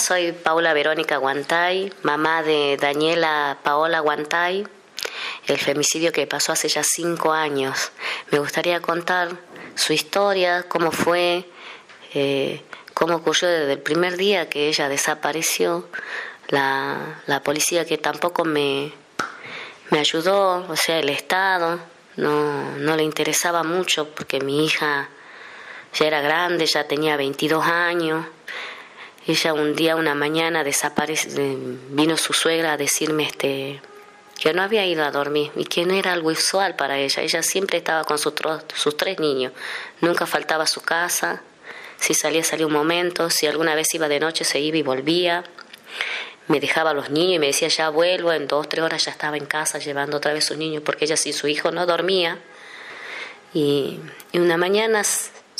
Soy Paula Verónica Guantay, mamá de Daniela Paola Guantay, el femicidio que pasó hace ya cinco años. Me gustaría contar su historia, cómo fue, eh, cómo ocurrió desde el primer día que ella desapareció, la, la policía que tampoco me, me ayudó, o sea, el Estado, no, no le interesaba mucho porque mi hija ya era grande, ya tenía 22 años. Ella un día, una mañana, desaparece, vino su suegra a decirme este, que no había ido a dormir y que no era algo usual para ella. Ella siempre estaba con sus, sus tres niños, nunca faltaba a su casa, si salía, salía un momento, si alguna vez iba de noche, se iba y volvía. Me dejaba a los niños y me decía, ya vuelvo, en dos, tres horas ya estaba en casa llevando otra vez a sus niños, porque ella sin su hijo no dormía. Y, y una mañana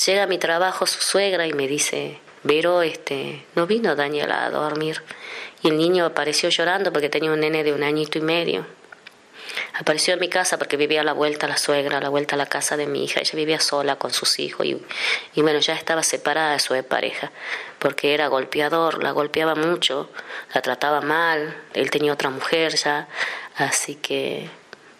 llega a mi trabajo su suegra y me dice, Vero, este, no vino Daniela a dormir. Y el niño apareció llorando porque tenía un nene de un añito y medio. Apareció en mi casa porque vivía a la vuelta a la suegra, a la vuelta a la casa de mi hija. Ella vivía sola con sus hijos y, y bueno, ya estaba separada de su pareja porque era golpeador, la golpeaba mucho, la trataba mal, él tenía otra mujer ya, así que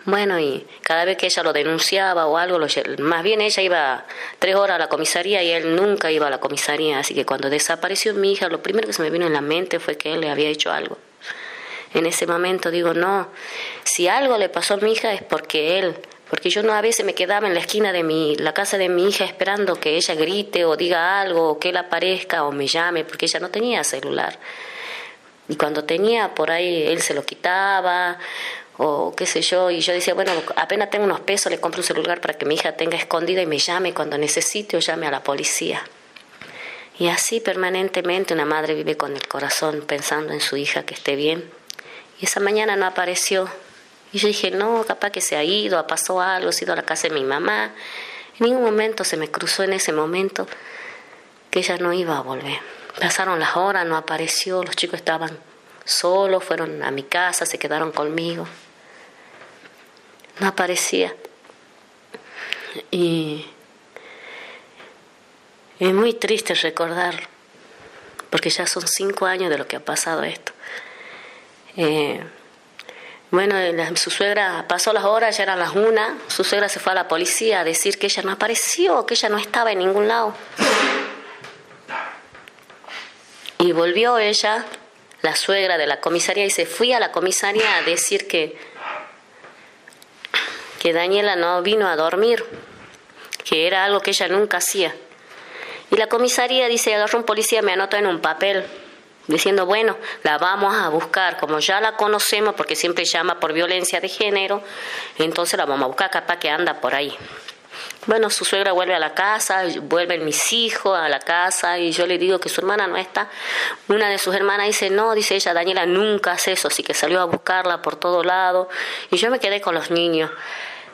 bueno, y cada vez que ella lo denunciaba o algo, más bien ella iba tres horas a la comisaría y él nunca iba a la comisaría. Así que cuando desapareció mi hija, lo primero que se me vino en la mente fue que él le había hecho algo. En ese momento digo, no, si algo le pasó a mi hija es porque él, porque yo no a veces me quedaba en la esquina de mi, la casa de mi hija esperando que ella grite o diga algo, o que él aparezca o me llame, porque ella no tenía celular. Y cuando tenía por ahí, él se lo quitaba o qué sé yo, y yo decía, bueno, apenas tengo unos pesos, le compro un celular para que mi hija tenga escondida y me llame cuando necesite o llame a la policía. Y así permanentemente una madre vive con el corazón pensando en su hija que esté bien. Y esa mañana no apareció. Y yo dije, no, capaz que se ha ido, ha pasado algo, ha ido a la casa de mi mamá. En ningún momento se me cruzó en ese momento que ella no iba a volver. Pasaron las horas, no apareció, los chicos estaban solos, fueron a mi casa, se quedaron conmigo no aparecía. Y es muy triste recordarlo, porque ya son cinco años de lo que ha pasado esto. Eh, bueno, su suegra pasó las horas, ya eran las una, su suegra se fue a la policía a decir que ella no apareció, que ella no estaba en ningún lado. Y volvió ella, la suegra de la comisaría, y se fue a la comisaría a decir que que Daniela no vino a dormir, que era algo que ella nunca hacía. Y la comisaría dice, agarró un policía, me anotó en un papel, diciendo, bueno, la vamos a buscar, como ya la conocemos, porque siempre llama por violencia de género, entonces la vamos a buscar, capaz que anda por ahí. Bueno, su suegra vuelve a la casa, vuelven mis hijos a la casa y yo le digo que su hermana no está. Una de sus hermanas dice, no, dice ella, Daniela nunca hace eso, así que salió a buscarla por todo lado y yo me quedé con los niños.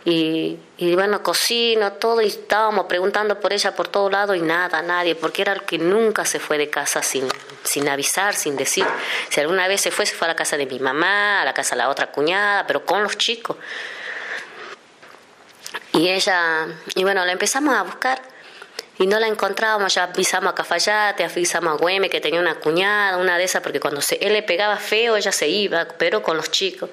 Y, bueno, cocino, todo, y estábamos preguntando por ella por todo lado y nada, nadie, porque era el que nunca se fue de casa sin, sin avisar, sin decir. Si alguna vez se fue, se fue a la casa de mi mamá, a la casa de la otra cuñada, pero con los chicos. Y ella, y bueno, la empezamos a buscar y no la encontrábamos, ya avisamos a Cafayate, avisamos a Güeme que tenía una cuñada, una de esas, porque cuando se, él le pegaba feo, ella se iba, pero con los chicos.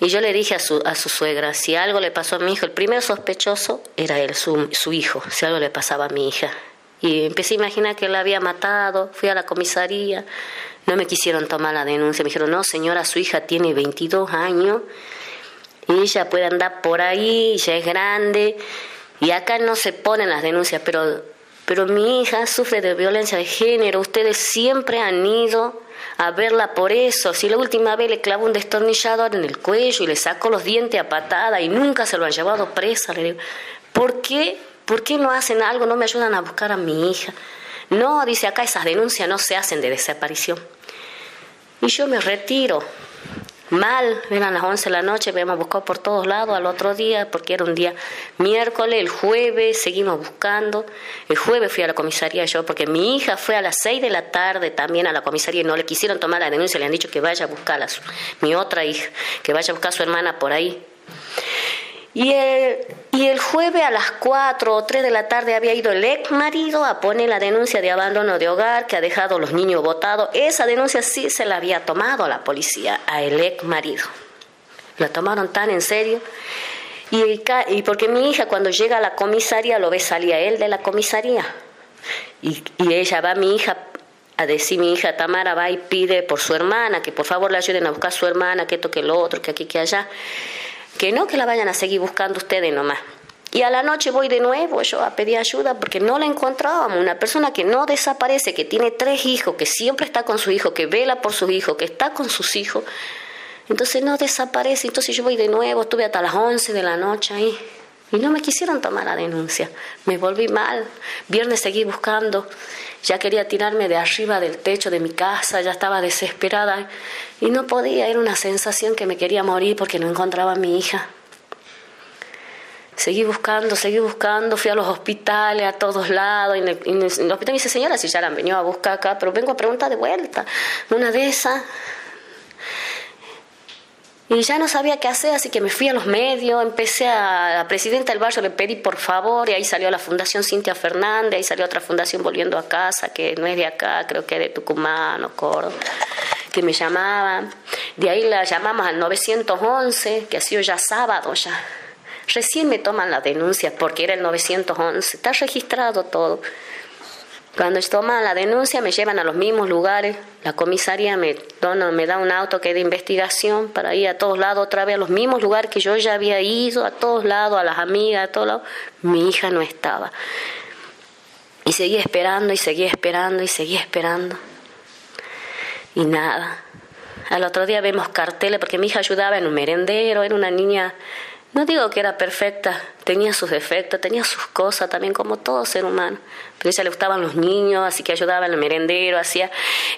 Y yo le dije a su, a su suegra, si algo le pasó a mi hijo, el primer sospechoso era él, su, su hijo, si algo le pasaba a mi hija. Y empecé a imaginar que la había matado, fui a la comisaría, no me quisieron tomar la denuncia, me dijeron, no señora, su hija tiene 22 años y ella puede andar por ahí, ya es grande, y acá no se ponen las denuncias, pero, pero mi hija sufre de violencia de género, ustedes siempre han ido a verla por eso. Si la última vez le clavó un destornillador en el cuello y le sacó los dientes a patada y nunca se lo han llevado presa, le digo, ¿por qué? ¿Por qué no hacen algo? No me ayudan a buscar a mi hija. No, dice acá esas denuncias no se hacen de desaparición. Y yo me retiro. Mal, eran las 11 de la noche, habíamos buscado por todos lados al otro día, porque era un día miércoles, el jueves seguimos buscando. El jueves fui a la comisaría yo, porque mi hija fue a las 6 de la tarde también a la comisaría y no le quisieron tomar la denuncia, le han dicho que vaya a buscarla, mi otra hija, que vaya a buscar a su hermana por ahí. Y el, y el jueves a las 4 o 3 de la tarde había ido el ex marido a poner la denuncia de abandono de hogar que ha dejado los niños botados. Esa denuncia sí se la había tomado la policía a el ex marido. La tomaron tan en serio. Y, y porque mi hija cuando llega a la comisaría lo ve salir a él de la comisaría. Y, y ella va, mi hija, a decir mi hija Tamara va y pide por su hermana, que por favor la ayuden a buscar a su hermana, que esto, que lo otro, que aquí, que allá. Que no que la vayan a seguir buscando ustedes nomás. Y a la noche voy de nuevo yo a pedir ayuda porque no la encontrábamos. Una persona que no desaparece, que tiene tres hijos, que siempre está con su hijo, que vela por su hijo, que está con sus hijos. Entonces no desaparece. Entonces yo voy de nuevo, estuve hasta las 11 de la noche ahí. Y no me quisieron tomar la denuncia. Me volví mal. Viernes seguí buscando. Ya quería tirarme de arriba del techo de mi casa, ya estaba desesperada y no podía. Era una sensación que me quería morir porque no encontraba a mi hija. Seguí buscando, seguí buscando, fui a los hospitales, a todos lados, y en el, hospital me dice, señora, si ya la han venido a buscar acá, pero vengo a preguntar de vuelta. Una de esas, y ya no sabía qué hacer, así que me fui a los medios, empecé a la presidenta del barrio, le pedí por favor, y ahí salió la Fundación Cintia Fernández, ahí salió otra fundación Volviendo a Casa, que no es de acá, creo que es de Tucumán o Córdoba, que me llamaban. De ahí la llamamos al 911, que ha sido ya sábado ya. Recién me toman la denuncia porque era el 911, está registrado todo. Cuando toman la denuncia me llevan a los mismos lugares, la comisaría me, me da un auto que es de investigación para ir a todos lados, otra vez a los mismos lugares que yo ya había ido, a todos lados, a las amigas, a todos lados. Mi hija no estaba. Y seguía esperando y seguía esperando y seguía esperando. Y nada. Al otro día vemos carteles porque mi hija ayudaba en un merendero, era una niña no digo que era perfecta, tenía sus defectos, tenía sus cosas también como todo ser humano. Pero ella le gustaban los niños, así que ayudaba en el merendero, hacía,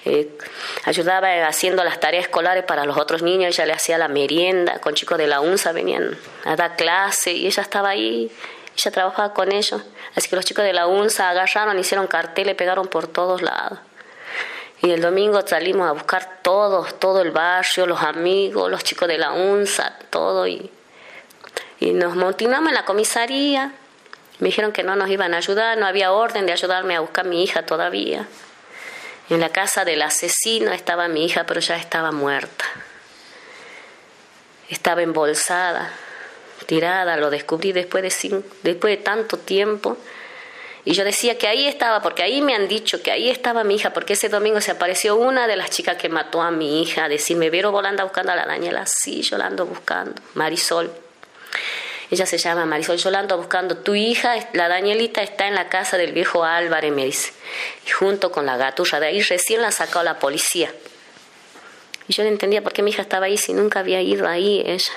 eh, ayudaba haciendo las tareas escolares para los otros niños, ella le hacía la merienda, con chicos de la UNSA venían a dar clase y ella estaba ahí, ella trabajaba con ellos. Así que los chicos de la UNSA agarraron, hicieron carteles, pegaron por todos lados. Y el domingo salimos a buscar todos, todo el barrio, los amigos, los chicos de la UNSA, todo y y nos montinamos en la comisaría. Me dijeron que no nos iban a ayudar, no había orden de ayudarme a buscar a mi hija todavía. En la casa del asesino estaba mi hija, pero ya estaba muerta. Estaba embolsada, tirada, lo descubrí después de, después de tanto tiempo. Y yo decía que ahí estaba, porque ahí me han dicho que ahí estaba mi hija, porque ese domingo se apareció una de las chicas que mató a mi hija, decirme, vieron volando buscando a la Daniela, sí, yo la ando buscando, Marisol. Ella se llama Marisol Yolando buscando tu hija, la Danielita está en la casa del viejo Álvarez, me dice, y junto con la gaturra, de ahí recién la sacó la policía. Y yo no entendía por qué mi hija estaba ahí si nunca había ido ahí ella.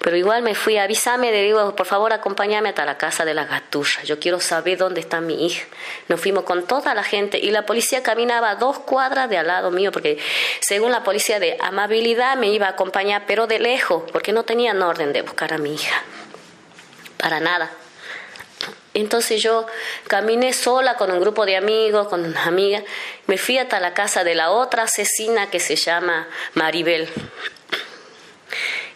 Pero igual me fui, avísame, le digo, por favor acompáñame hasta la casa de la gaturra, yo quiero saber dónde está mi hija. Nos fuimos con toda la gente y la policía caminaba dos cuadras de al lado mío, porque según la policía de amabilidad me iba a acompañar, pero de lejos, porque no tenían orden de buscar a mi hija para nada. Entonces yo caminé sola con un grupo de amigos, con una amiga, me fui hasta la casa de la otra asesina que se llama Maribel.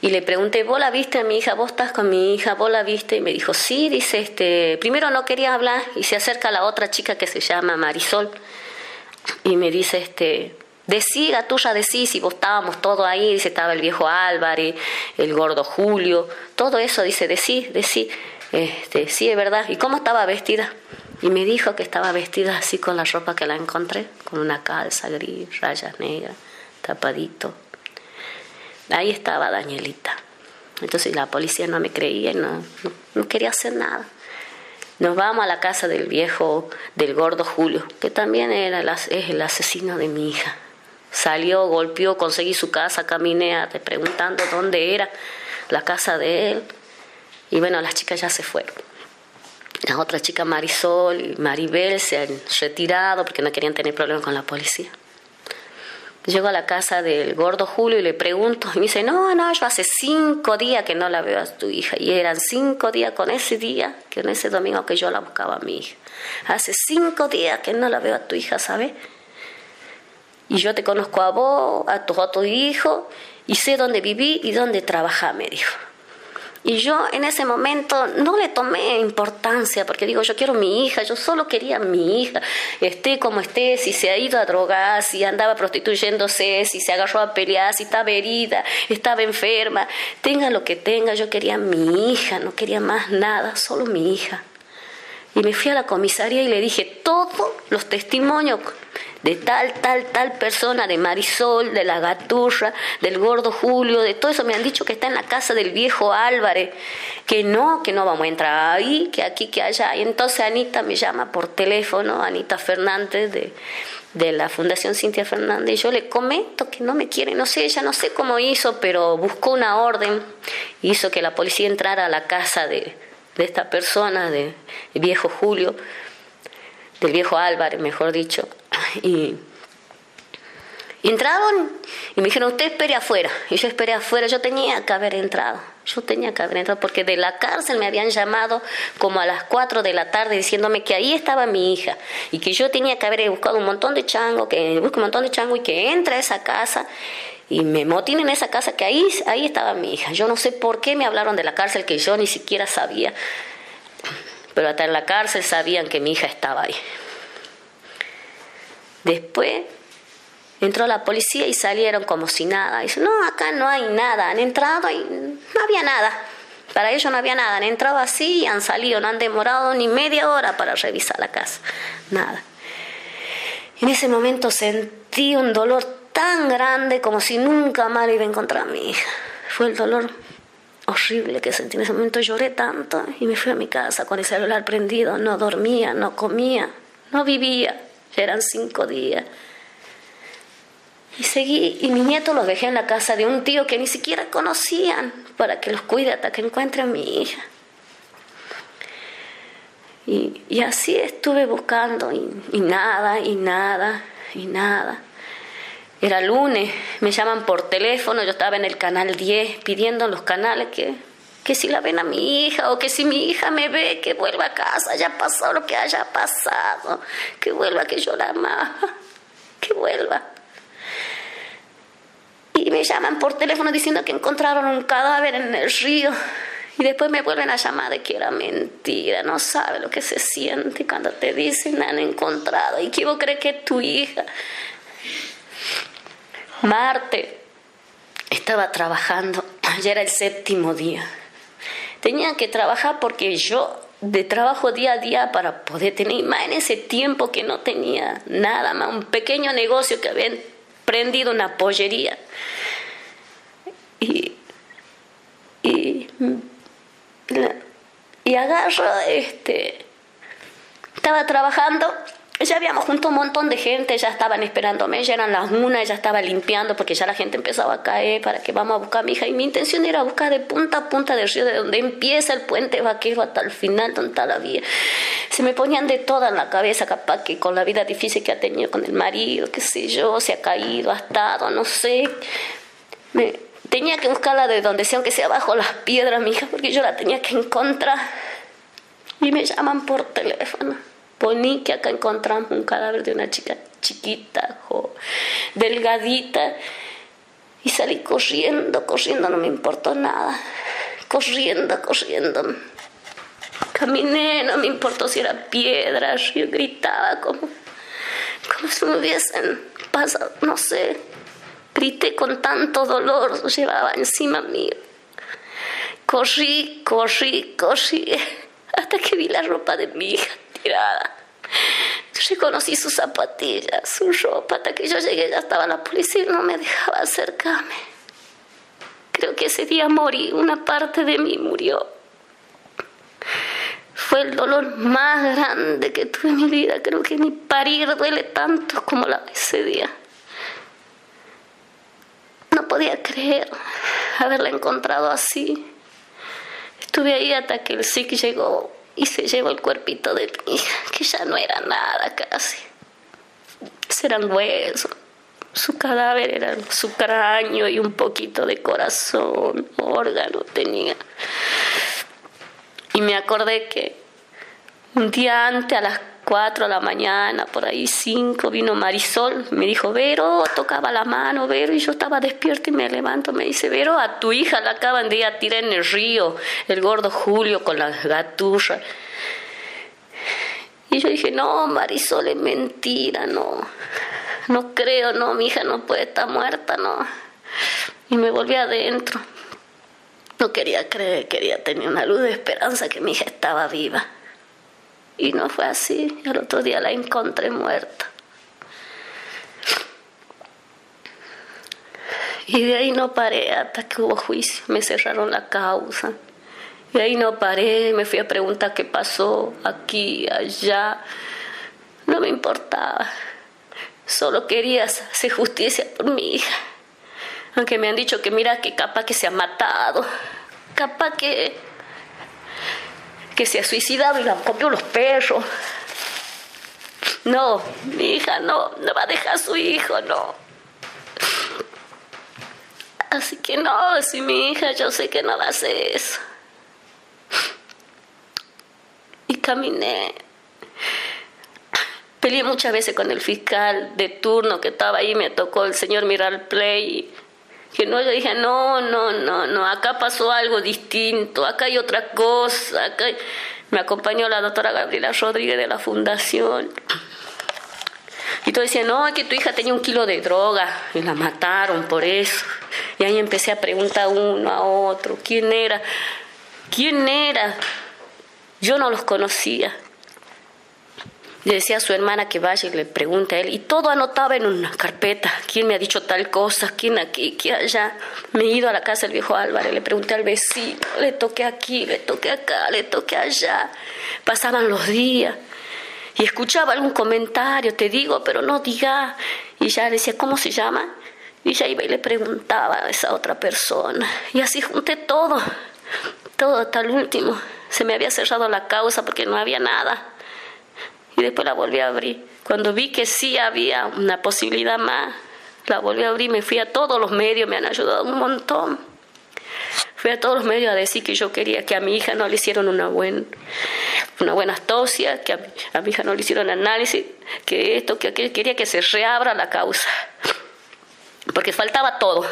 Y le pregunté, ¿vos la viste a mi hija? ¿Vos estás con mi hija? ¿Vos la viste? Y me dijo, sí, dice, este, primero no quería hablar y se acerca la otra chica que se llama Marisol y me dice, este, Decí, tuya decí, si vos estábamos todos ahí, dice, estaba el viejo Álvarez, el gordo Julio, todo eso, dice, decí, decí, este, sí, es verdad. ¿Y cómo estaba vestida? Y me dijo que estaba vestida así con la ropa que la encontré, con una calza gris, rayas negras, tapadito. Ahí estaba Danielita. Entonces la policía no me creía y no, no quería hacer nada. Nos vamos a la casa del viejo, del gordo Julio, que también era es el asesino de mi hija. Salió, golpeó, conseguí su casa, caminé preguntando dónde era la casa de él. Y bueno, las chicas ya se fueron. Las otras chicas, Marisol y Maribel, se han retirado porque no querían tener problemas con la policía. Llego a la casa del gordo Julio y le pregunto, y me dice, no, no, yo hace cinco días que no la veo a tu hija. Y eran cinco días con ese día, que en ese domingo que yo la buscaba a mi hija. Hace cinco días que no la veo a tu hija, ¿sabes? Y yo te conozco a vos, a tus otros hijos, y sé dónde viví y dónde trabajás, me dijo. Y yo en ese momento no le tomé importancia, porque digo, yo quiero mi hija, yo solo quería mi hija, esté como esté, si se ha ido a drogar, si andaba prostituyéndose, si se agarró a pelear, si estaba herida, estaba enferma, tenga lo que tenga, yo quería mi hija, no quería más nada, solo mi hija. Y me fui a la comisaría y le dije todos los testimonios de tal, tal, tal persona, de Marisol, de la Gaturra, del gordo Julio, de todo eso. Me han dicho que está en la casa del viejo Álvarez, que no, que no vamos a entrar ahí, que aquí, que allá. Y entonces Anita me llama por teléfono, Anita Fernández de, de la Fundación Cintia Fernández, y yo le comento que no me quiere, no sé, ella no sé cómo hizo, pero buscó una orden, hizo que la policía entrara a la casa de, de esta persona, de, de viejo Julio, del viejo Álvarez, mejor dicho, y, entraron y me dijeron, usted espere afuera. Y yo esperé afuera, yo tenía que haber entrado, yo tenía que haber entrado, porque de la cárcel me habían llamado como a las 4 de la tarde diciéndome que ahí estaba mi hija y que yo tenía que haber buscado un montón de chango, que busque un montón de chango y que entre a esa casa y me motinen en esa casa que ahí, ahí estaba mi hija. Yo no sé por qué me hablaron de la cárcel que yo ni siquiera sabía, pero hasta en la cárcel sabían que mi hija estaba ahí. Después entró la policía y salieron como si nada. Dice, no, acá no hay nada. Han entrado y no había nada. Para ellos no había nada. Han entrado así y han salido. No han demorado ni media hora para revisar la casa. Nada. En ese momento sentí un dolor tan grande como si nunca más iba a encontrar a mi hija. Fue el dolor horrible que sentí. En ese momento lloré tanto y me fui a mi casa con el celular prendido. No dormía, no comía, no vivía eran cinco días. Y seguí, y mi nieto los dejé en la casa de un tío que ni siquiera conocían para que los cuide hasta que encuentre a mi hija. Y, así estuve buscando, y nada, y nada, y nada. Era lunes, me llaman por teléfono, yo estaba en el canal 10 pidiendo en los canales que que si la ven a mi hija o que si mi hija me ve, que vuelva a casa, haya pasado lo que haya pasado, que vuelva, que yo la amaba, que vuelva. Y me llaman por teléfono diciendo que encontraron un cadáver en el río. Y después me vuelven a llamar de que era mentira, no sabe lo que se siente cuando te dicen han encontrado y que vos crees que es tu hija. Marte estaba trabajando, ayer era el séptimo día. Tenía que trabajar porque yo de trabajo día a día para poder tener, más en ese tiempo que no tenía nada más, un pequeño negocio que había prendido una pollería. Y, y, y agarro, este, estaba trabajando ya habíamos junto un montón de gente, ya estaban esperándome, ya eran las una, ya estaba limpiando porque ya la gente empezaba a caer para que vamos a buscar a mi hija. Y mi intención era buscar de punta a punta del río, de donde empieza el puente vaquero hasta el final, donde está la vía. Se me ponían de toda en la cabeza, capaz que con la vida difícil que ha tenido con el marido, qué sé yo, se ha caído, ha estado, no sé. Me, tenía que buscarla de donde sea, aunque sea bajo las piedras, mi hija, porque yo la tenía que encontrar. Y me llaman por teléfono Poní que acá encontramos un cadáver de una chica chiquita, delgadita, y salí corriendo, corriendo, no me importó nada, corriendo, corriendo. Caminé, no me importó si era piedras, yo gritaba como, como si me hubiesen pasado, no sé, grité con tanto dolor, llevaba encima mío. Corrí, corrí, corrí, hasta que vi la ropa de mi hija tirada. Yo reconocí sus zapatillas, su ropa, hasta que yo llegué ya estaba la policía y no me dejaba acercarme. Creo que ese día morí, una parte de mí murió. Fue el dolor más grande que tuve en mi vida. Creo que ni parir duele tanto como la ese día. No podía creer haberla encontrado así. Estuve ahí hasta que el SIC llegó y se llevó el cuerpito de mi hija, que ya no era nada casi. Eran huesos. Su cadáver era su cráneo y un poquito de corazón, órgano tenía. Y me acordé que un día antes, a las 4 de la mañana, por ahí 5, vino Marisol, me dijo, Vero, tocaba la mano, Vero, y yo estaba despierta y me levanto, me dice, Vero, a tu hija la acaban de ir a tirar en el río, el gordo Julio con la gaturra. Y yo dije, no, Marisol, es mentira, no, no creo, no, mi hija no puede estar muerta, no. Y me volví adentro. No quería creer, quería tener una luz de esperanza que mi hija estaba viva. Y no fue así. El otro día la encontré muerta. Y de ahí no paré hasta que hubo juicio. Me cerraron la causa. Y ahí no paré, me fui a preguntar qué pasó aquí, allá. No me importaba. Solo quería hacer justicia por mi hija. Aunque me han dicho que mira que capaz que se ha matado. Capaz que que se ha suicidado y la han comido los perros. No, mi hija no, no va a dejar a su hijo, no. Así que no, si mi hija yo sé que no va a hacer eso. Y caminé. Peleé muchas veces con el fiscal de turno que estaba ahí, me tocó el señor mirar play que no, yo dije, no, no, no, no, acá pasó algo distinto, acá hay otra cosa, acá me acompañó la doctora Gabriela Rodríguez de la fundación. Y todo decía, no, es que tu hija tenía un kilo de droga y la mataron por eso. Y ahí empecé a preguntar uno a otro, ¿quién era? ¿Quién era? Yo no los conocía. Le decía a su hermana que vaya y le pregunte a él. Y todo anotaba en una carpeta. ¿Quién me ha dicho tal cosa? ¿Quién aquí? ¿Quién allá? Me he ido a la casa del viejo Álvarez. Le pregunté al vecino. Le toqué aquí, le toqué acá, le toqué allá. Pasaban los días. Y escuchaba algún comentario, te digo, pero no diga. Y ya decía, ¿cómo se llama? Y ya iba y le preguntaba a esa otra persona. Y así junté todo. Todo hasta el último. Se me había cerrado la causa porque no había nada y después la volví a abrir. Cuando vi que sí había una posibilidad más, la volví a abrir, me fui a todos los medios, me han ayudado un montón. Fui a todos los medios a decir que yo quería que a mi hija no le hicieron una, buen, una buena que a, mi hija no le hicieron análisis, que esto, que aquello, quería que se reabra la causa. Porque faltaba todo.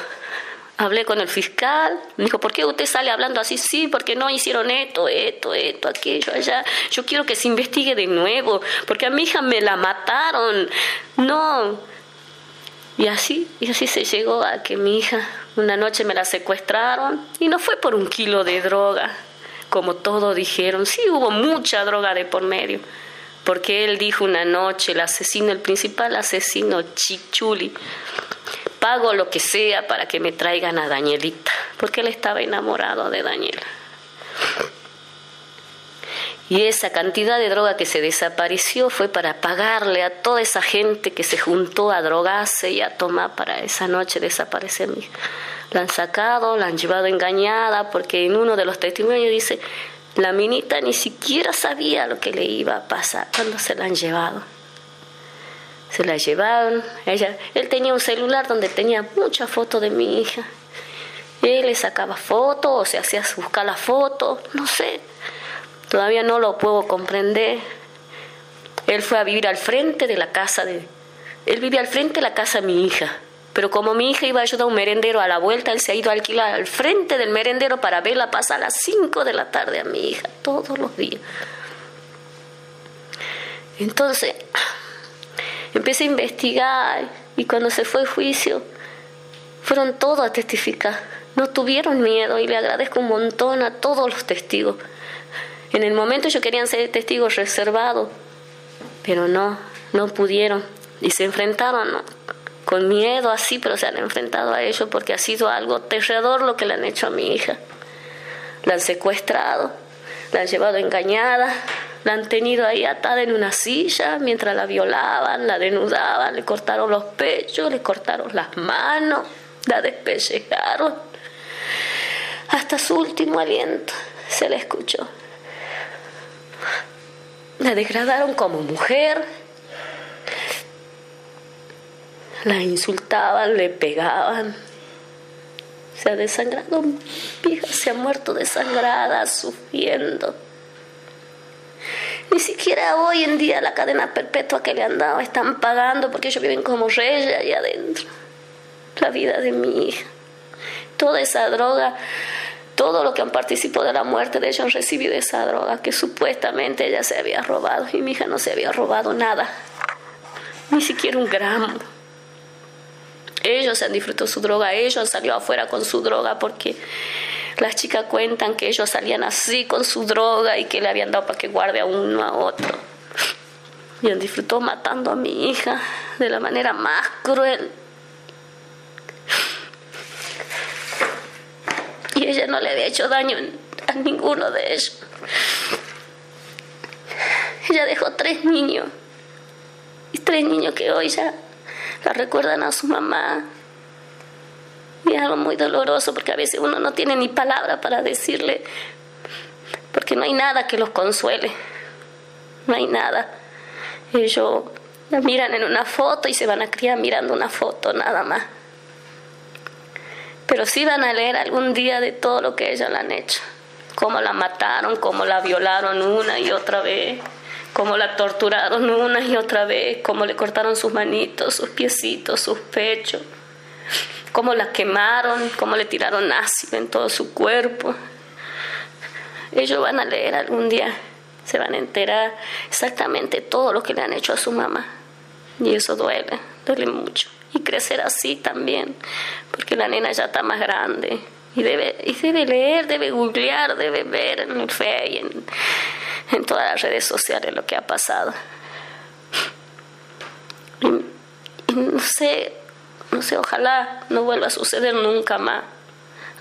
Hablé con el fiscal, me dijo, ¿por qué usted sale hablando así? Sí, porque no hicieron esto, esto, esto, aquello, allá. Yo quiero que se investigue de nuevo, porque a mi hija me la mataron. No. Y así, y así se llegó a que mi hija una noche me la secuestraron y no fue por un kilo de droga, como todos dijeron. Sí, hubo mucha droga de por medio, porque él dijo una noche, el asesino, el principal asesino, Chichuli, pago lo que sea para que me traigan a Danielita, porque él estaba enamorado de Daniela. Y esa cantidad de droga que se desapareció fue para pagarle a toda esa gente que se juntó a drogarse y a tomar para esa noche desaparecer. La han sacado, la han llevado engañada, porque en uno de los testimonios dice, la minita ni siquiera sabía lo que le iba a pasar cuando se la han llevado se la llevaron. Ella, él tenía un celular donde tenía muchas fotos de mi hija. Él le sacaba fotos o se hacía buscar la foto, no sé. Todavía no lo puedo comprender. Él fue a vivir al frente de la casa de... Él vivía al frente de la casa de mi hija. Pero como mi hija iba a ayudar a un merendero a la vuelta, él se ha ido a alquilar al frente del merendero para verla pasar a las 5 de la tarde a mi hija, todos los días. Entonces, Empecé a investigar y cuando se fue el juicio, fueron todos a testificar. No tuvieron miedo y le agradezco un montón a todos los testigos. En el momento ellos querían ser testigos reservados, pero no, no pudieron y se enfrentaron con miedo así, pero se han enfrentado a ello porque ha sido algo aterrador lo que le han hecho a mi hija. La han secuestrado, la han llevado engañada, la han tenido ahí atada en una silla mientras la violaban, la denudaban, le cortaron los pechos, le cortaron las manos, la despellejaron. Hasta su último aliento se le escuchó. La degradaron como mujer, la insultaban, le pegaban. Se ha desangrado, mi hija se ha muerto desangrada, sufriendo Ni siquiera hoy en día la cadena perpetua que le han dado están pagando porque ellos viven como reyes allá adentro. La vida de mi hija. Toda esa droga, todo lo que han participado de la muerte de ellos han recibido esa droga que supuestamente ella se había robado y mi hija no se había robado nada, ni siquiera un gramo. Ellos han disfrutado su droga, ellos han salido afuera con su droga porque las chicas cuentan que ellos salían así con su droga y que le habían dado para que guarde a uno a otro. Y él disfrutó matando a mi hija de la manera más cruel. Y ella no le había hecho daño a ninguno de ellos. Ella dejó tres niños. Y tres niños que hoy ya la recuerdan a su mamá, y es algo muy doloroso porque a veces uno no tiene ni palabra para decirle, porque no hay nada que los consuele, no hay nada. Ellos la miran en una foto y se van a criar mirando una foto, nada más. Pero sí van a leer algún día de todo lo que ellos le han hecho, cómo la mataron, cómo la violaron una y otra vez cómo la torturaron una y otra vez, cómo le cortaron sus manitos, sus piecitos, sus pechos, cómo la quemaron, cómo le tiraron ácido en todo su cuerpo. Ellos van a leer algún día, se van a enterar exactamente todo lo que le han hecho a su mamá. Y eso duele, duele mucho. Y crecer así también, porque la nena ya está más grande. Y debe, y debe leer, debe googlear, debe ver en el Face y en todas las redes sociales lo que ha pasado. y no sé, no sé, ojalá no vuelva a suceder nunca más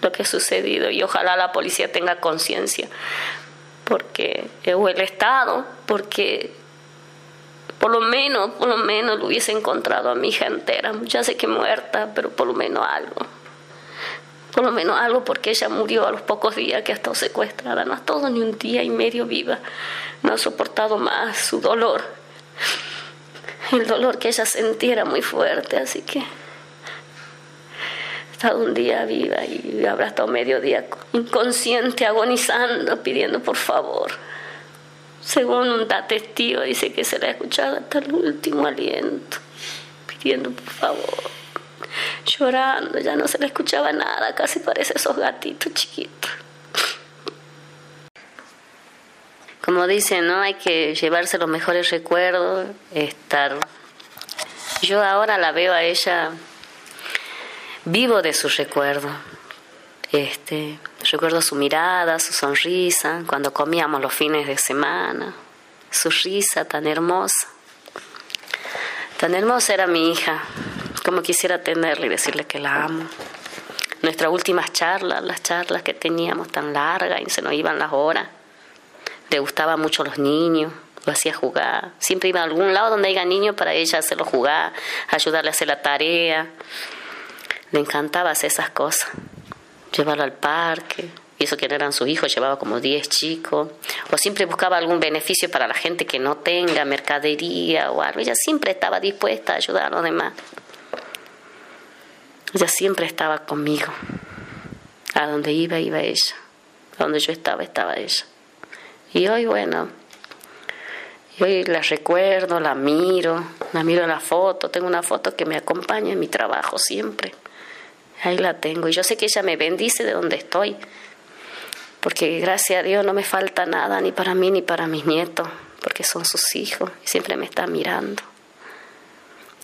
lo que ha sucedido y ojalá la policía tenga conciencia porque o el Estado porque por lo menos por lo menos lo hubiese encontrado a mi hija entera ya sé que muerta pero por lo menos algo. Por lo menos algo porque ella murió a los pocos días que ha estado secuestrada. No ha estado ni un día y medio viva. No ha soportado más su dolor. El dolor que ella sentía era muy fuerte así que un día viva y habrá estado medio día inconsciente, agonizando, pidiendo por favor. Según un testigo, dice que se le ha escuchado hasta el último aliento, pidiendo por favor, llorando, ya no se le escuchaba nada, casi parece esos gatitos chiquitos. Como dicen, ¿no? Hay que llevarse los mejores recuerdos, estar... Yo ahora la veo a ella vivo de su recuerdo. Este, recuerdo su mirada, su sonrisa, cuando comíamos los fines de semana, su risa tan hermosa. Tan hermosa era mi hija, como quisiera tenerla y decirle que la amo. Nuestras últimas charlas, las charlas que teníamos tan largas y se nos iban las horas. Le gustaban mucho los niños, lo hacía jugar. Siempre iba a algún lado donde haya niños para ella hacerlo jugar, ayudarle a hacer la tarea. Le encantaba hacer esas cosas. Llevarlo al parque. Y eso que no eran sus hijos, llevaba como 10 chicos. O siempre buscaba algún beneficio para la gente que no tenga mercadería o algo. Ella siempre estaba dispuesta a ayudar a los demás. Ella siempre estaba conmigo. A donde iba, iba ella. A donde yo estaba, estaba ella. Y hoy, bueno, y hoy la recuerdo, la miro, la miro en la foto. Tengo una foto que me acompaña en mi trabajo siempre. Ahí la tengo. Y yo sé que ella me bendice de donde estoy. Porque gracias a Dios no me falta nada, ni para mí ni para mis nietos, porque son sus hijos y siempre me están mirando.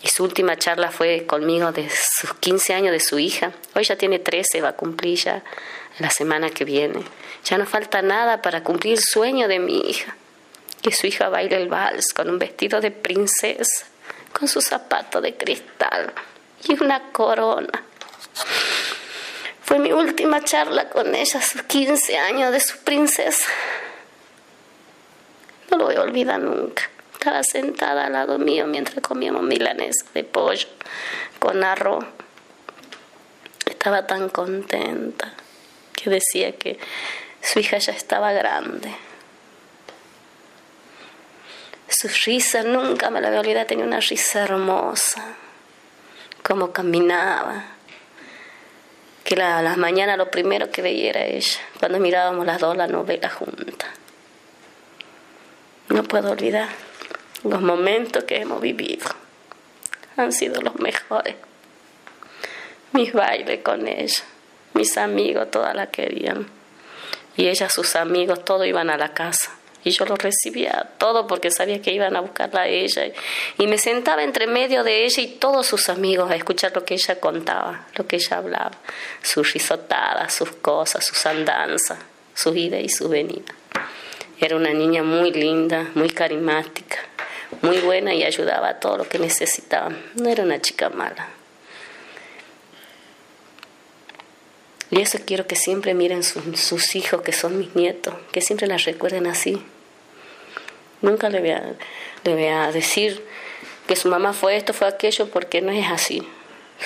Y su última charla fue conmigo de sus 15 años de su hija. Hoy ya tiene 13, va a cumplir ya la semana que viene. Ya no falta nada para cumplir el sueño de mi hija. Que su hija baile el vals con un vestido de princesa, con su zapato de cristal y una corona. Fue mi última charla con ella, a sus 15 años de su princesa. No lo voy a olvidar nunca. Estaba sentada al lado mío mientras comíamos milanesa de pollo con arroz. Estaba tan contenta que decía que su hija ya estaba grande. Su risa nunca me la voy a olvidar, tenía una risa hermosa. Cómo caminaba, que la, las mañanas lo primero que veía era ella, cuando mirábamos las dos la novela juntas. No puedo olvidar los momentos que hemos vivido. Han sido los mejores. Mis bailes con ella, mis amigos, todas la querían. Y ella, sus amigos, todos iban a la casa. Y yo los recibía todo porque sabía que iban a buscarla a ella. Y me sentaba entre medio de ella y todos sus amigos a escuchar lo que ella contaba, lo que ella hablaba, sus risotadas, sus cosas, sus andanzas, sus idas y sus venidas. Era una niña muy linda, muy carismática, muy buena y ayudaba a todo lo que necesitaban. No era una chica mala. Y eso quiero que siempre miren sus, hijos, que son mis nietos, que siempre las recuerden así. Nunca le voy, a, le voy a decir que su mamá fue esto, fue aquello, porque no es así.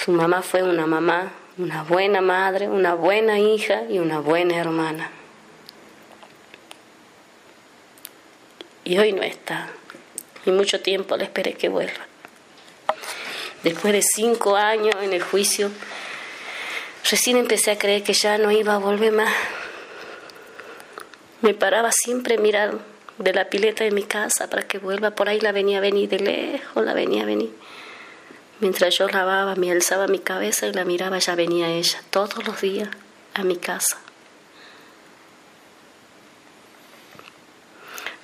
Su mamá fue una mamá, una buena madre, una buena hija y una buena hermana. Y hoy no está. Y mucho tiempo le esperé que vuelva. Después de cinco años en el juicio, Recién empecé a creer que ya no iba a volver más. Me paraba siempre a mirar de la pileta de mi casa para que vuelva. Por ahí la venía a venir de lejos, la venía a venir. Mientras yo lavaba, me alzaba mi cabeza y la miraba, ya venía ella todos los días a mi casa.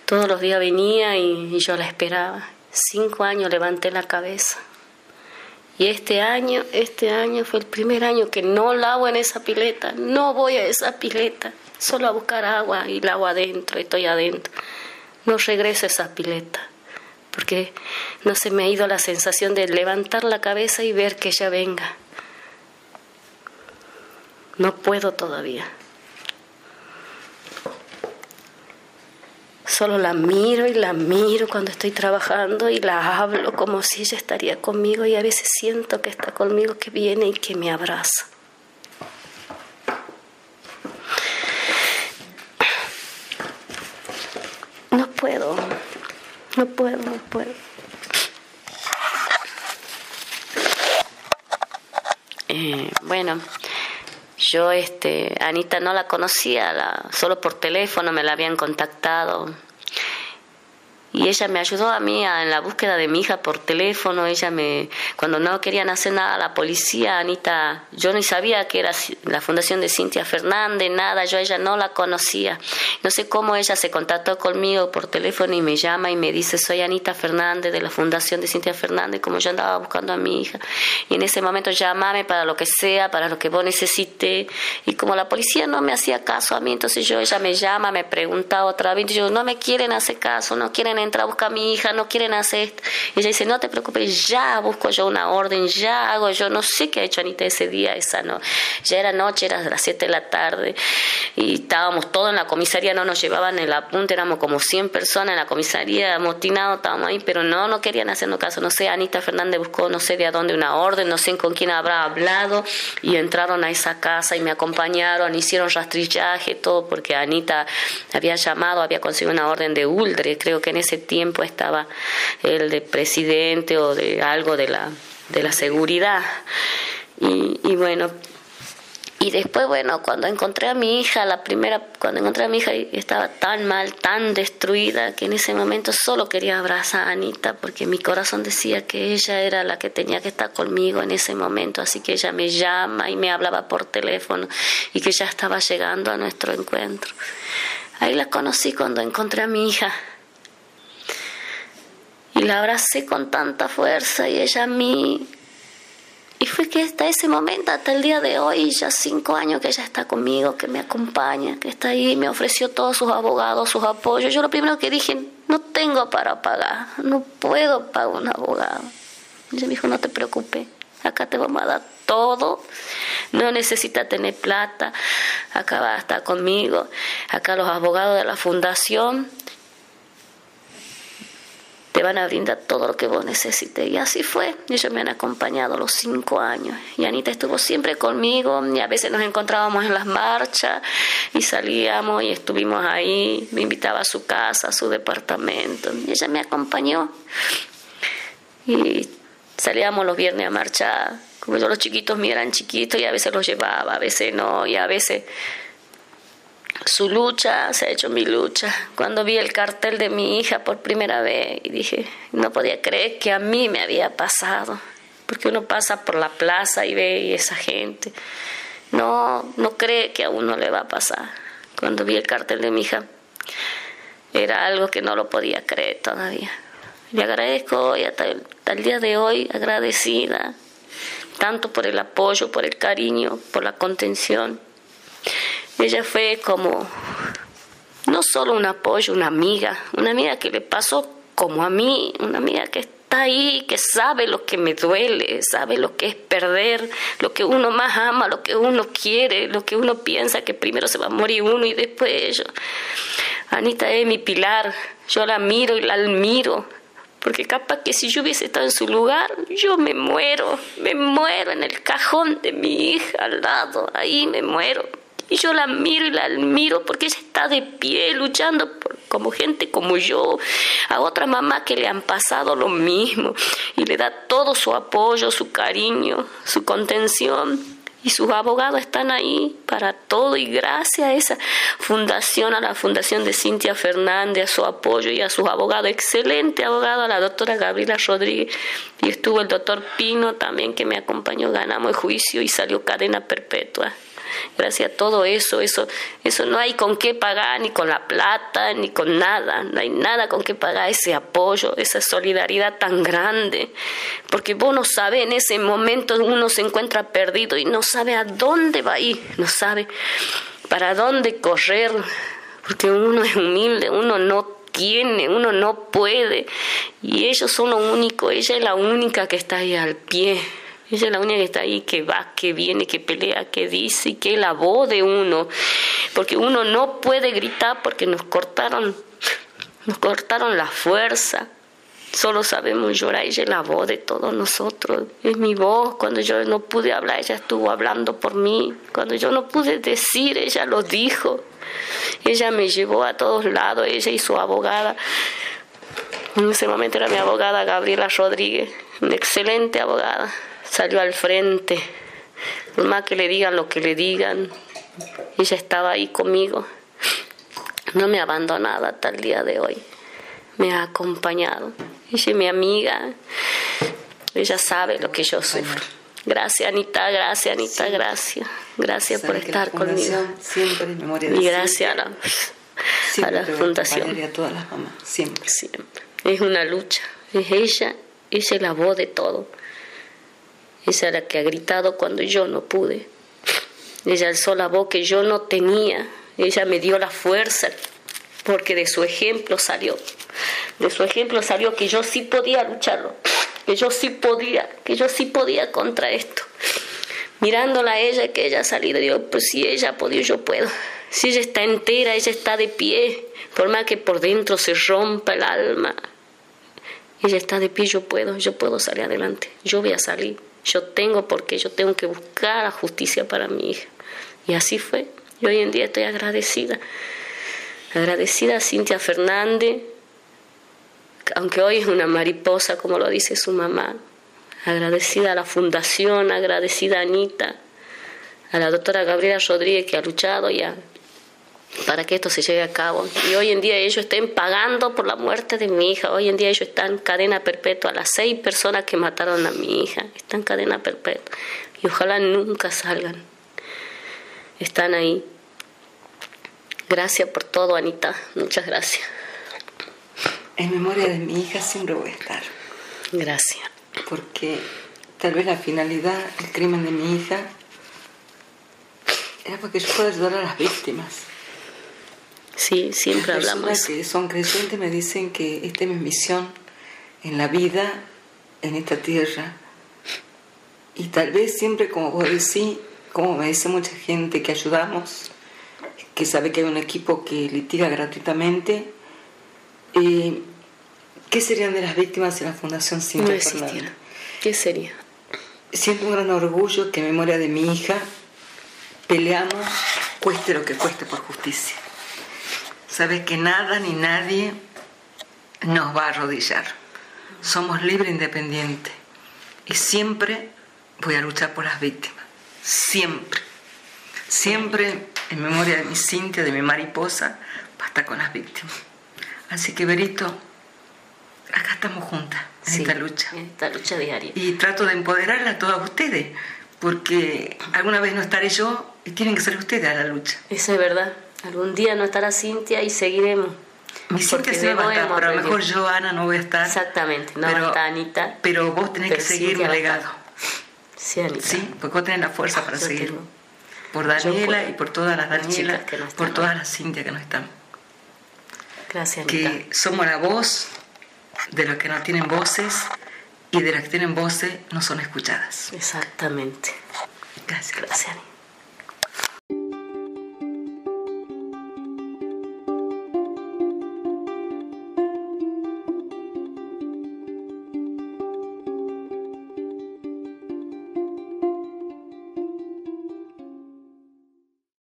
Todos los días venía y, y yo la esperaba. Cinco años levanté la cabeza y este año, este año fue el primer año que no lavo en esa pileta, no voy a esa pileta, solo a buscar agua y la agua adentro, estoy adentro. No regreso a esa pileta, porque no se me ha ido la sensación de levantar la cabeza y ver que ella venga. No puedo todavía. Solo la miro y la miro cuando estoy trabajando y la hablo como si ella estaría conmigo y a veces siento que está conmigo, que viene y que me abraza. No puedo, no puedo, no puedo. Eh, bueno, yo, este, Anita no la conocía, la, solo por teléfono me la habían contactado y ella me ayudó a mí en la búsqueda de mi hija por teléfono. Ella me, cuando no querían hacer nada la policía, Anita, yo ni sabía que era la fundación de Cintia Fernández, nada, yo ella no la conocía. No sé cómo ella se contactó conmigo por teléfono y me llama y me dice, soy Anita Fernández de la fundación de Cintia Fernández, como yo andaba buscando a mi hija. Y en ese momento llamame para lo que sea, para lo que vos necesites. Y como la policía no me hacía caso a mí, entonces yo, ella me llama, me pregunta otra vez, y yo, no me quieren hacer caso, no quieren entra a buscar a mi hija, no quieren hacer esto. Y ella dice, no te preocupes, ya busco yo una orden, ya hago yo, no sé qué ha hecho Anita ese día, esa no. Ya era noche, era las 7 de la tarde y estábamos todos en la comisaría, no nos llevaban el apunte, éramos como 100 personas en la comisaría, amotinados, estábamos ahí, pero no, no querían hacernos caso, no sé, Anita Fernández buscó no sé de a dónde una orden, no sé con quién habrá hablado y entraron a esa casa y me acompañaron, hicieron rastrillaje, todo, porque Anita había llamado, había conseguido una orden de Uldre, creo que en ese tiempo estaba el de presidente o de algo de la, de la seguridad. Y, y bueno, y después, bueno, cuando encontré a mi hija, la primera, cuando encontré a mi hija estaba tan mal, tan destruida, que en ese momento solo quería abrazar a Anita, porque mi corazón decía que ella era la que tenía que estar conmigo en ese momento, así que ella me llama y me hablaba por teléfono y que ya estaba llegando a nuestro encuentro. Ahí la conocí cuando encontré a mi hija y la abracé con tanta fuerza y ella a mí. Y fue que hasta ese momento, hasta el día de hoy, ya cinco años que ella está conmigo, que me acompaña, que está ahí, me ofreció todos sus abogados, sus apoyos. Yo lo primero que dije, no tengo para pagar, no puedo pagar un abogado. Y ella me dijo, no te preocupes, acá te vamos a dar todo, no necesita tener plata, acá va a estar conmigo, acá los abogados de la fundación te van a brindar todo lo que vos necesites. Y así fue. Ellos me han acompañado los cinco años. Y Anita estuvo siempre conmigo y a veces nos encontrábamos en las marchas y salíamos y estuvimos ahí. Me invitaba a su casa, a su departamento. Y ella me acompañó. Y salíamos los viernes a marchar. Como yo los chiquitos me eran chiquitos y a veces los llevaba, a veces no, y a veces su lucha se ha hecho mi lucha. Cuando vi el cartel de mi hija por primera vez y dije, no podía creer que a mí me había pasado, porque uno pasa por la plaza y ve esa gente. No, no cree que a uno le va a pasar. Cuando vi el cartel de mi hija, era algo que no lo podía creer todavía. Le agradezco hoy, hasta el día de hoy, agradecida, tanto por el apoyo, por el cariño, por la contención ella fue como no solo un apoyo, una amiga, una amiga que le pasó como a mí, una amiga que está ahí, que sabe lo que me duele, sabe lo que es perder, lo que uno más ama, lo que uno quiere, lo que uno piensa que primero se va a morir uno y después ella. Anita es mi pilar, yo la miro y la admiro, porque capaz que si yo hubiese estado en su lugar, yo me muero, me muero en el cajón de mi hija al lado, ahí me muero. Y yo la miro y la admiro porque ella está de pie luchando como gente como yo, a otra mamá que le han pasado lo mismo. Y le da todo su apoyo, su cariño, su contención. Y sus abogados están ahí para todo. Y gracias a esa fundación, a la fundación de Cintia Fernández, a su apoyo y a sus abogados, excelente abogado, a la doctora Gabriela Rodríguez. Y estuvo el doctor Pino también que me acompañó, ganamos el juicio y salió cadena perpetua gracias a todo eso, eso, eso no hay con qué pagar, ni con la plata, ni con nada, no hay nada con qué pagar ese apoyo, esa solidaridad tan grande, porque vos no sabes, en ese momento uno se encuentra perdido y no sabe a dónde va a ir, no sabe para dónde correr, porque uno es humilde, uno no tiene, uno no puede, y ellos son lo único, ella es la única que está ahí al pie ella es la única que está ahí, que va, que viene, que pelea, que dice, que es la voz de uno. Porque uno no puede gritar porque nos cortaron, nos cortaron la fuerza. Solo sabemos llorar, ella es la voz de todos nosotros. Es mi voz. Cuando yo no pude hablar, ella estuvo hablando por mí. Cuando yo no pude decir, ella lo dijo. Ella me llevó a todos lados, ella y su abogada. En ese momento era mi abogada Gabriela Rodríguez, una excelente abogada salió al frente, por más que le digan lo que le digan, ella estaba ahí conmigo, no me ha abandonado hasta el día de hoy, me ha acompañado, ella es mi amiga, ella sabe lo que yo sufro. Gracias Anita, gracias Anita, gracias, gracias por estar conmigo. Siempre en memoria de y gracias a la, a la fundación. Y a todas las mamás, siempre. Siempre. Es una lucha, es ella, ella es la voz de todo. Esa era la que ha gritado cuando yo no pude. Ella alzó la voz que yo no tenía. Ella me dio la fuerza porque de su ejemplo salió. De su ejemplo salió que yo sí podía lucharlo, que yo sí podía, que yo sí podía contra esto. Mirándola a ella, que ella ha salido, digo, pues si ella ha podido, yo puedo. Si ella está entera, ella está de pie, por más que por dentro se rompa el alma. Ella está de pie, yo puedo, yo puedo salir adelante, yo voy a salir. Yo tengo porque yo tengo que buscar la justicia para mi hija. Y así fue. Y hoy en día estoy agradecida. Agradecida a Cintia Fernández, aunque hoy es una mariposa, como lo dice su mamá. Agradecida a la fundación, agradecida a Anita, a la doctora Gabriela Rodríguez que ha luchado y para que esto se lleve a cabo. Y hoy en día ellos estén pagando por la muerte de mi hija. Hoy en día ellos están en cadena perpetua. Las seis personas que mataron a mi hija están en cadena perpetua. Y ojalá nunca salgan. Están ahí. Gracias por todo, Anita. Muchas gracias. En memoria de mi hija siempre voy a estar. Gracias. Porque tal vez la finalidad, el crimen de mi hija, era porque yo pueda ayudar a las víctimas Sí, siempre hablamos. Que son creyentes me dicen que esta es mi misión en la vida, en esta tierra. Y tal vez siempre, como vos decís, como me dice mucha gente que ayudamos, que sabe que hay un equipo que litiga gratuitamente, eh, ¿qué serían de las víctimas de la Fundación Cintia no ¿Qué sería? Siento un gran orgullo que en memoria de mi hija peleamos, cueste lo que cueste por justicia sabe que nada ni nadie nos va a arrodillar. Somos libres e independientes. Y siempre voy a luchar por las víctimas. Siempre. Siempre en memoria de mi Cintia, de mi mariposa, basta con las víctimas. Así que, Berito, acá estamos juntas en esta lucha. En esta lucha diaria. Y trato de empoderarla a todas ustedes, porque alguna vez no estaré yo y tienen que ser ustedes a la lucha. Eso es verdad. Algún día no estará Cintia y seguiremos. Mi Cintia sí va a estar, pero a lo mejor yo, Ana, no voy a estar. Exactamente, no va a estar Anita. Pero vos tenés que seguir mi legado. Sí, Anita. Sí, porque vos tenés la fuerza para seguirlo. Por Daniela y por todas las Danielas, por todas las Cintia que no están. Gracias, Anita. Que somos la voz de los que no tienen voces y de las que tienen voces no son escuchadas. Exactamente. Gracias. Gracias, Anita.